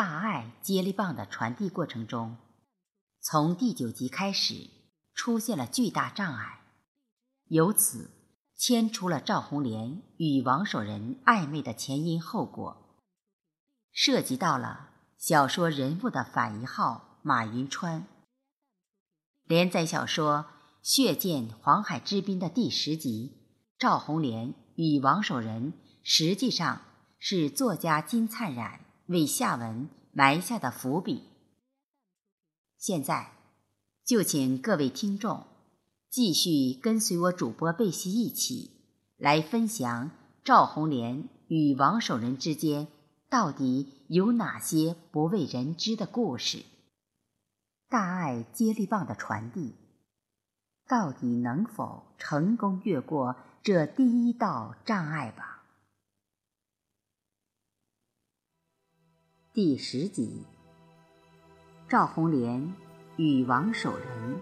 大爱接力棒的传递过程中，从第九集开始出现了巨大障碍，由此牵出了赵红莲与王守仁暧昧的前因后果，涉及到了小说人物的反一号马云川。连载小说《血溅黄海之滨》的第十集，赵红莲与王守仁实际上是作家金灿染。为下文埋下的伏笔。现在，就请各位听众继续跟随我主播贝西一起来分享赵红莲与王守仁之间到底有哪些不为人知的故事。大爱接力棒的传递，到底能否成功越过这第一道障碍吧？第十集，赵红莲与王守仁。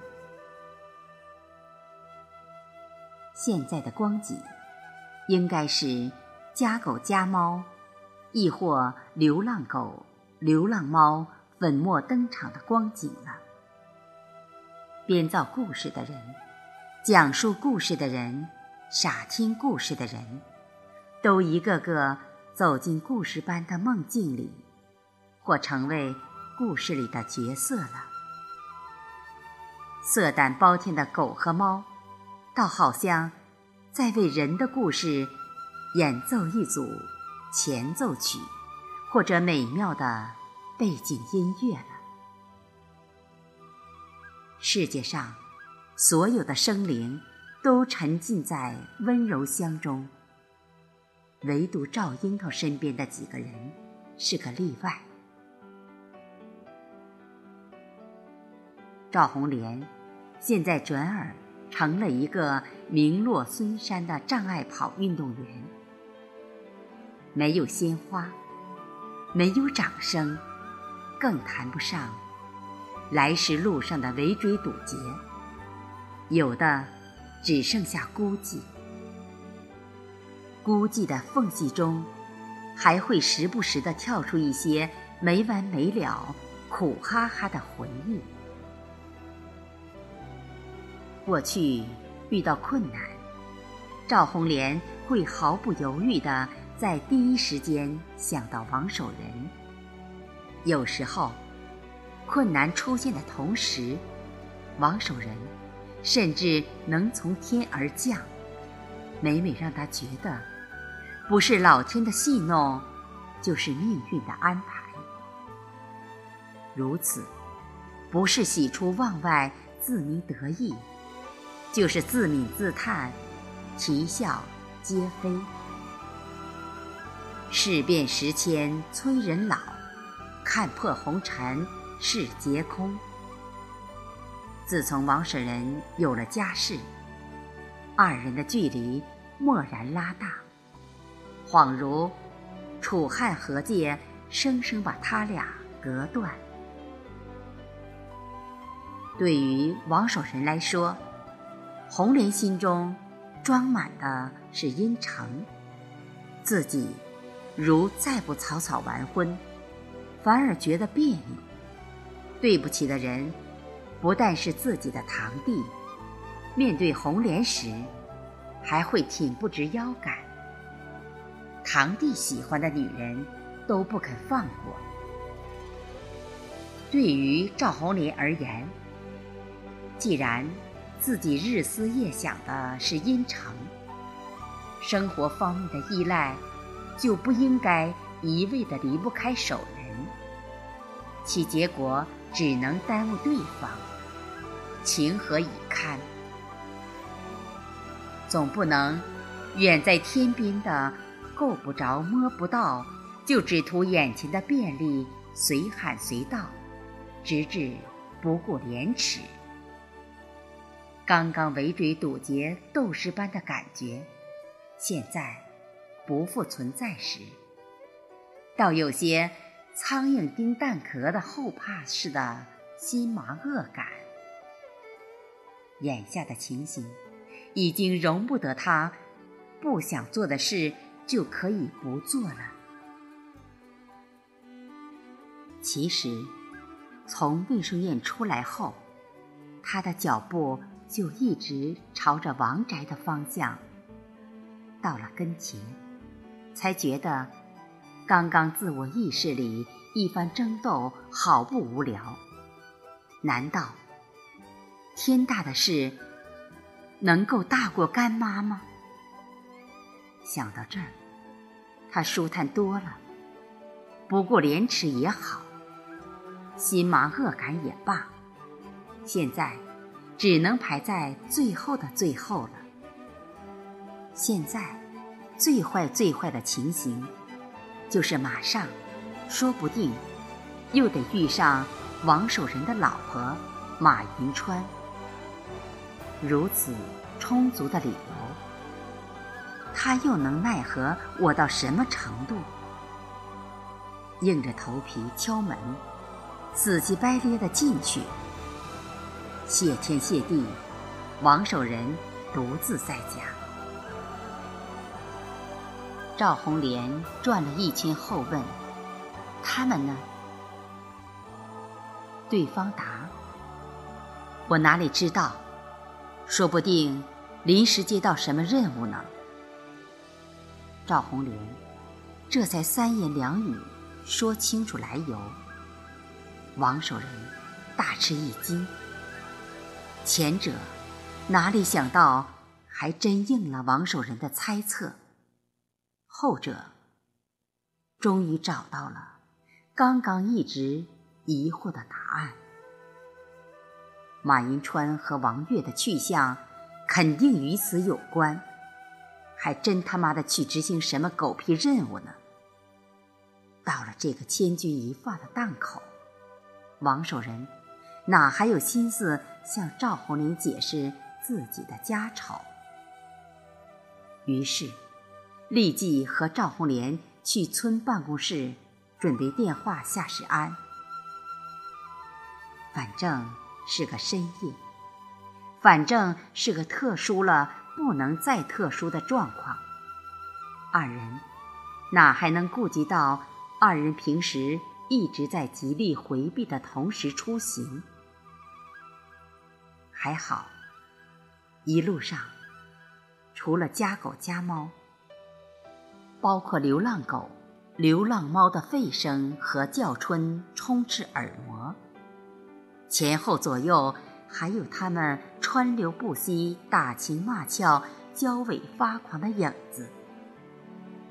现在的光景，应该是家狗家猫，亦或流浪狗、流浪猫粉墨登场的光景了。编造故事的人，讲述故事的人，傻听故事的人，都一个个走进故事般的梦境里。或成为故事里的角色了。色胆包天的狗和猫，倒好像在为人的故事演奏一组前奏曲，或者美妙的背景音乐了。世界上所有的生灵都沉浸在温柔乡中，唯独赵樱桃身边的几个人是个例外。赵红莲现在转而成了一个名落孙山的障碍跑运动员，没有鲜花，没有掌声，更谈不上来时路上的围追堵截，有的只剩下孤寂。孤寂的缝隙中，还会时不时的跳出一些没完没了、苦哈哈的回忆。过去遇到困难，赵红莲会毫不犹豫地在第一时间想到王守仁。有时候，困难出现的同时，王守仁甚至能从天而降，每每让他觉得不是老天的戏弄，就是命运的安排。如此，不是喜出望外、自鸣得意。就是自泯自叹，啼笑皆非。事变时迁催人老，看破红尘是劫空。自从王守仁有了家室，二人的距离蓦然拉大，恍如楚汉河界生生把他俩隔断。对于王守仁来说，红莲心中装满的是阴沉，自己如再不草草完婚，反而觉得别扭。对不起的人，不但是自己的堂弟，面对红莲时，还会挺不直腰杆。堂弟喜欢的女人，都不肯放过。对于赵红莲而言，既然。自己日思夜想的是阴城，生活方面的依赖，就不应该一味的离不开手人，其结果只能耽误对方，情何以堪？总不能远在天边的够不着摸不到，就只图眼前的便利，随喊随到，直至不顾廉耻。刚刚围追堵截、斗士般的感觉，现在不复存在时，倒有些苍蝇叮蛋壳的后怕似的心麻恶感。眼下的情形，已经容不得他不想做的事就可以不做了。其实，从卫生院出来后，他的脚步就一直朝着王宅的方向。到了跟前，才觉得刚刚自我意识里一番争斗好不无聊。难道天大的事能够大过干妈吗？想到这儿，他舒坦多了。不过廉耻也好。心麻恶感也罢，现在只能排在最后的最后了。现在最坏最坏的情形，就是马上，说不定又得遇上王守仁的老婆马云川。如此充足的理由，他又能奈何我到什么程度？硬着头皮敲门。死乞白咧的进去，谢天谢地，王守仁独自在家。赵红莲转了一圈后问：“他们呢？”对方答：“我哪里知道？说不定临时接到什么任务呢。”赵红莲这才三言两语说清楚来由。王守仁大吃一惊，前者哪里想到，还真应了王守仁的猜测；后者终于找到了刚刚一直疑惑的答案。马银川和王月的去向肯定与此有关，还真他妈的去执行什么狗屁任务呢？到了这个千钧一发的档口。王守仁哪还有心思向赵红莲解释自己的家丑？于是，立即和赵红莲去村办公室准备电话夏世安。反正是个深夜，反正是个特殊了不能再特殊的状况，二人哪还能顾及到二人平时？一直在极力回避的同时出行，还好，一路上除了家狗家猫，包括流浪狗、流浪猫的吠声和叫春充斥耳膜，前后左右还有它们川流不息、打情骂俏、交尾发狂的影子，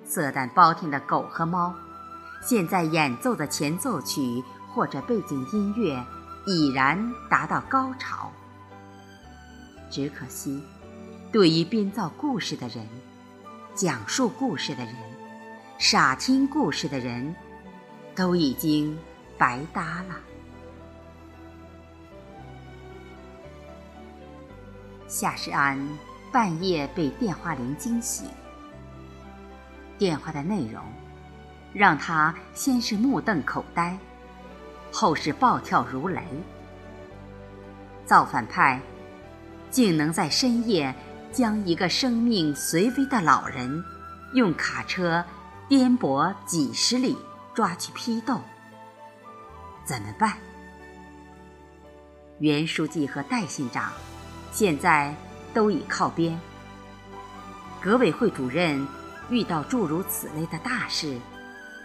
色胆包天的狗和猫。现在演奏的前奏曲或者背景音乐已然达到高潮，只可惜，对于编造故事的人、讲述故事的人、傻听故事的人，都已经白搭了。夏世安半夜被电话铃惊醒，电话的内容。让他先是目瞪口呆，后是暴跳如雷。造反派竟能在深夜将一个生命随危的老人用卡车颠簸几十里抓去批斗，怎么办？袁书记和戴县长现在都已靠边，革委会主任遇到诸如此类的大事。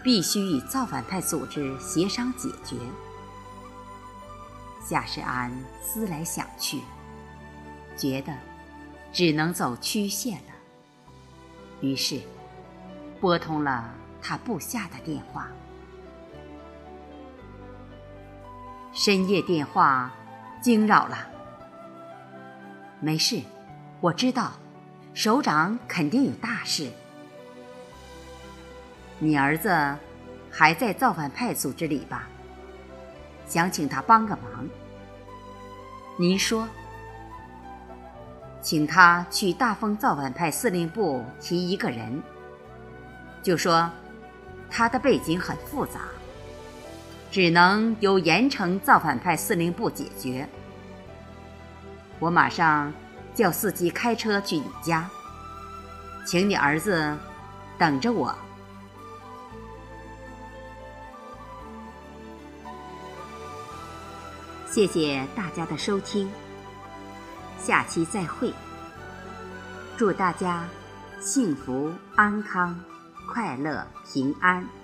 必须与造反派组织协商解决。夏世安思来想去，觉得只能走曲线了，于是拨通了他部下的电话。深夜电话惊扰了，没事，我知道，首长肯定有大事。你儿子还在造反派组织里吧？想请他帮个忙。您说，请他去大丰造反派司令部提一个人，就说他的背景很复杂，只能由盐城造反派司令部解决。我马上叫司机开车去你家，请你儿子等着我。谢谢大家的收听，下期再会。祝大家幸福、安康、快乐、平安。